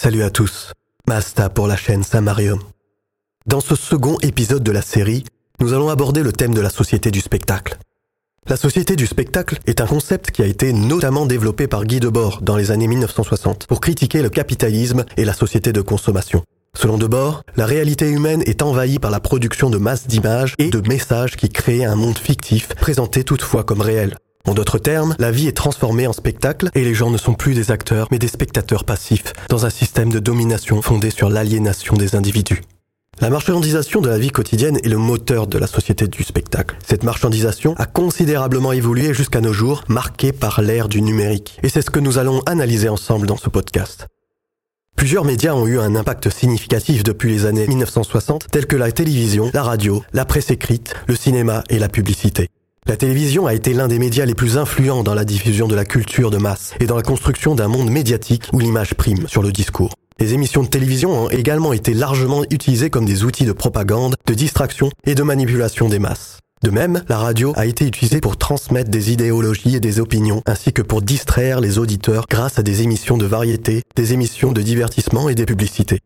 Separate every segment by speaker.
Speaker 1: Salut à tous, Masta pour la chaîne Samarium. Dans ce second épisode de la série, nous allons aborder le thème de la société du spectacle. La société du spectacle est un concept qui a été notamment développé par Guy Debord dans les années 1960 pour critiquer le capitalisme et la société de consommation. Selon Debord, la réalité humaine est envahie par la production de masses d'images et de messages qui créent un monde fictif présenté toutefois comme réel. En d'autres termes, la vie est transformée en spectacle et les gens ne sont plus des acteurs mais des spectateurs passifs dans un système de domination fondé sur l'aliénation des individus. La marchandisation de la vie quotidienne est le moteur de la société du spectacle. Cette marchandisation a considérablement évolué jusqu'à nos jours, marquée par l'ère du numérique. Et c'est ce que nous allons analyser ensemble dans ce podcast. Plusieurs médias ont eu un impact significatif depuis les années 1960, tels que la télévision, la radio, la presse écrite, le cinéma et la publicité. La télévision a été l'un des médias les plus influents dans la diffusion de la culture de masse et dans la construction d'un monde médiatique où l'image prime sur le discours. Les émissions de télévision ont également été largement utilisées comme des outils de propagande, de distraction et de manipulation des masses. De même, la radio a été utilisée pour transmettre des idéologies et des opinions, ainsi que pour distraire les auditeurs grâce à des émissions de variété, des émissions de divertissement et des publicités.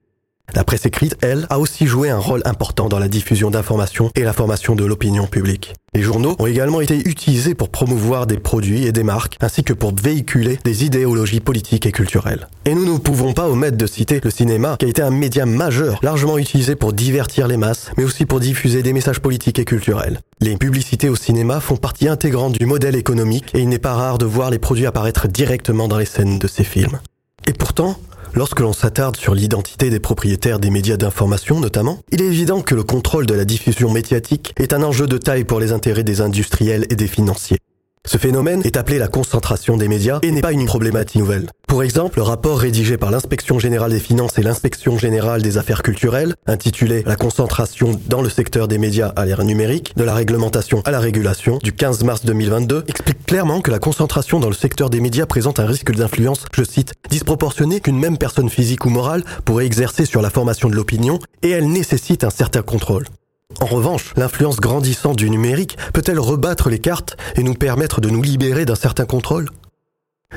Speaker 1: La presse écrite, elle, a aussi joué un rôle important dans la diffusion d'informations et la formation de l'opinion publique. Les journaux ont également été utilisés pour promouvoir des produits et des marques, ainsi que pour véhiculer des idéologies politiques et culturelles. Et nous ne pouvons pas omettre de citer le cinéma, qui a été un média majeur, largement utilisé pour divertir les masses, mais aussi pour diffuser des messages politiques et culturels. Les publicités au cinéma font partie intégrante du modèle économique, et il n'est pas rare de voir les produits apparaître directement dans les scènes de ces films. Et pourtant, Lorsque l'on s'attarde sur l'identité des propriétaires des médias d'information notamment, il est évident que le contrôle de la diffusion médiatique est un enjeu de taille pour les intérêts des industriels et des financiers. Ce phénomène est appelé la concentration des médias et n'est pas une problématique nouvelle. Pour exemple, le rapport rédigé par l'inspection générale des finances et l'inspection générale des affaires culturelles, intitulé La concentration dans le secteur des médias à l'ère numérique, de la réglementation à la régulation, du 15 mars 2022, explique clairement que la concentration dans le secteur des médias présente un risque d'influence, je cite, disproportionné qu'une même personne physique ou morale pourrait exercer sur la formation de l'opinion et elle nécessite un certain contrôle. En revanche, l'influence grandissante du numérique peut-elle rebattre les cartes et nous permettre de nous libérer d'un certain contrôle?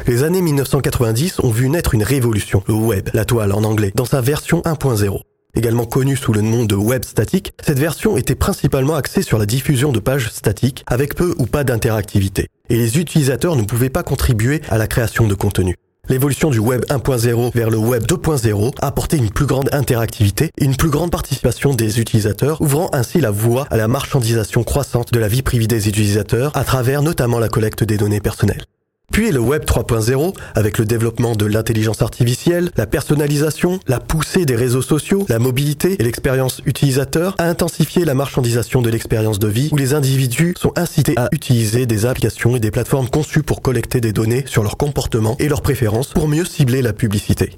Speaker 1: Les années 1990 ont vu naître une révolution, le web, la toile en anglais, dans sa version 1.0. Également connue sous le nom de web statique, cette version était principalement axée sur la diffusion de pages statiques avec peu ou pas d'interactivité. Et les utilisateurs ne pouvaient pas contribuer à la création de contenu. L'évolution du Web 1.0 vers le Web 2.0 a apporté une plus grande interactivité et une plus grande participation des utilisateurs, ouvrant ainsi la voie à la marchandisation croissante de la vie privée des utilisateurs à travers notamment la collecte des données personnelles. Puis le Web 3.0, avec le développement de l'intelligence artificielle, la personnalisation, la poussée des réseaux sociaux, la mobilité et l'expérience utilisateur, a intensifié la marchandisation de l'expérience de vie, où les individus sont incités à utiliser des applications et des plateformes conçues pour collecter des données sur leur comportement et leurs préférences pour mieux cibler la publicité.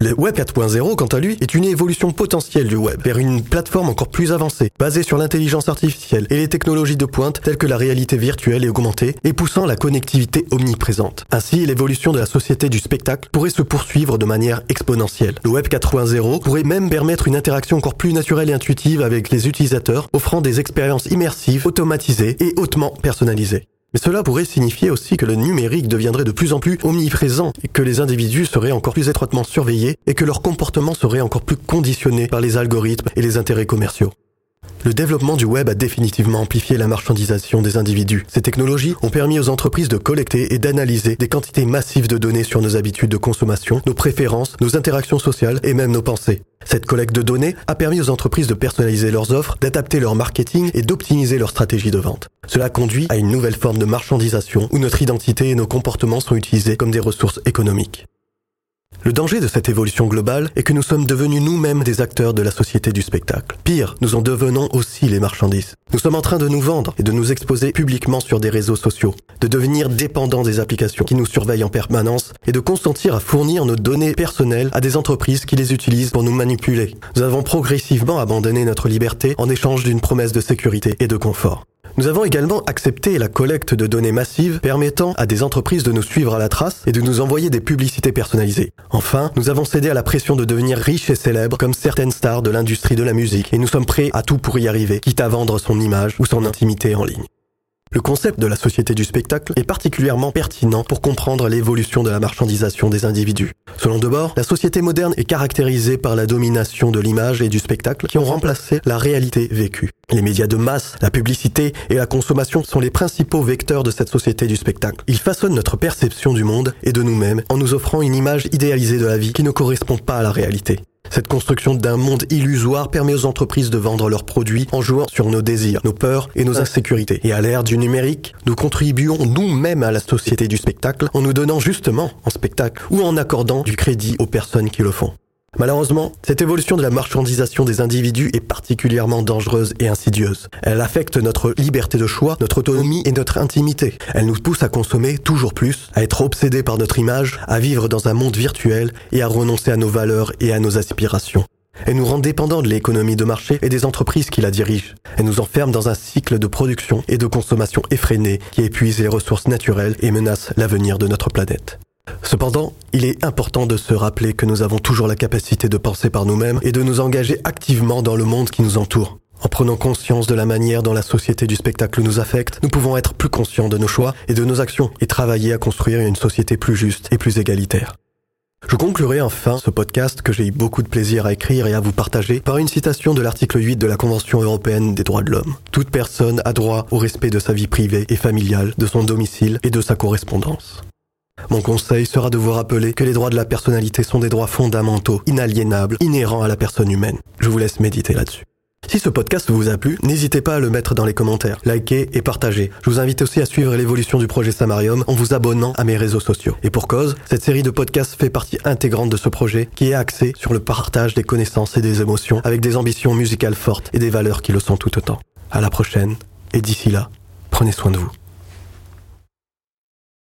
Speaker 1: Le Web 4.0, quant à lui, est une évolution potentielle du web vers une plateforme encore plus avancée, basée sur l'intelligence artificielle et les technologies de pointe telles que la réalité virtuelle et augmentée, et poussant la connectivité omniprésente. Ainsi, l'évolution de la société du spectacle pourrait se poursuivre de manière exponentielle. Le Web 4.0 pourrait même permettre une interaction encore plus naturelle et intuitive avec les utilisateurs, offrant des expériences immersives, automatisées et hautement personnalisées. Mais cela pourrait signifier aussi que le numérique deviendrait de plus en plus omniprésent et que les individus seraient encore plus étroitement surveillés et que leur comportement serait encore plus conditionné par les algorithmes et les intérêts commerciaux. Le développement du web a définitivement amplifié la marchandisation des individus. Ces technologies ont permis aux entreprises de collecter et d'analyser des quantités massives de données sur nos habitudes de consommation, nos préférences, nos interactions sociales et même nos pensées. Cette collecte de données a permis aux entreprises de personnaliser leurs offres, d'adapter leur marketing et d'optimiser leur stratégie de vente. Cela conduit à une nouvelle forme de marchandisation où notre identité et nos comportements sont utilisés comme des ressources économiques. Le danger de cette évolution globale est que nous sommes devenus nous-mêmes des acteurs de la société du spectacle. Pire, nous en devenons aussi les marchandises. Nous sommes en train de nous vendre et de nous exposer publiquement sur des réseaux sociaux, de devenir dépendants des applications qui nous surveillent en permanence et de consentir à fournir nos données personnelles à des entreprises qui les utilisent pour nous manipuler. Nous avons progressivement abandonné notre liberté en échange d'une promesse de sécurité et de confort. Nous avons également accepté la collecte de données massives permettant à des entreprises de nous suivre à la trace et de nous envoyer des publicités personnalisées. Enfin, nous avons cédé à la pression de devenir riches et célèbres comme certaines stars de l'industrie de la musique et nous sommes prêts à tout pour y arriver, quitte à vendre son image ou son intimité en ligne. Le concept de la société du spectacle est particulièrement pertinent pour comprendre l'évolution de la marchandisation des individus. Selon Debord, la société moderne est caractérisée par la domination de l'image et du spectacle qui ont remplacé la réalité vécue. Les médias de masse, la publicité et la consommation sont les principaux vecteurs de cette société du spectacle. Ils façonnent notre perception du monde et de nous-mêmes en nous offrant une image idéalisée de la vie qui ne correspond pas à la réalité. Cette construction d'un monde illusoire permet aux entreprises de vendre leurs produits en jouant sur nos désirs, nos peurs et nos insécurités. Et à l'ère du numérique, nous contribuons nous-mêmes à la société du spectacle en nous donnant justement en spectacle ou en accordant du crédit aux personnes qui le font. Malheureusement, cette évolution de la marchandisation des individus est particulièrement dangereuse et insidieuse. Elle affecte notre liberté de choix, notre autonomie et notre intimité. Elle nous pousse à consommer toujours plus, à être obsédés par notre image, à vivre dans un monde virtuel et à renoncer à nos valeurs et à nos aspirations. Elle nous rend dépendants de l'économie de marché et des entreprises qui la dirigent. Elle nous enferme dans un cycle de production et de consommation effréné qui épuise les ressources naturelles et menace l'avenir de notre planète. Cependant, il est important de se rappeler que nous avons toujours la capacité de penser par nous-mêmes et de nous engager activement dans le monde qui nous entoure. En prenant conscience de la manière dont la société du spectacle nous affecte, nous pouvons être plus conscients de nos choix et de nos actions et travailler à construire une société plus juste et plus égalitaire. Je conclurai enfin ce podcast que j'ai eu beaucoup de plaisir à écrire et à vous partager par une citation de l'article 8 de la Convention européenne des droits de l'homme. Toute personne a droit au respect de sa vie privée et familiale, de son domicile et de sa correspondance. Mon conseil sera de vous rappeler que les droits de la personnalité sont des droits fondamentaux, inaliénables, inhérents à la personne humaine. Je vous laisse méditer là-dessus. Si ce podcast vous a plu, n'hésitez pas à le mettre dans les commentaires, liker et partager. Je vous invite aussi à suivre l'évolution du projet Samarium en vous abonnant à mes réseaux sociaux. Et pour cause, cette série de podcasts fait partie intégrante de ce projet qui est axé sur le partage des connaissances et des émotions avec des ambitions musicales fortes et des valeurs qui le sont tout autant. À la prochaine, et d'ici là, prenez soin de vous.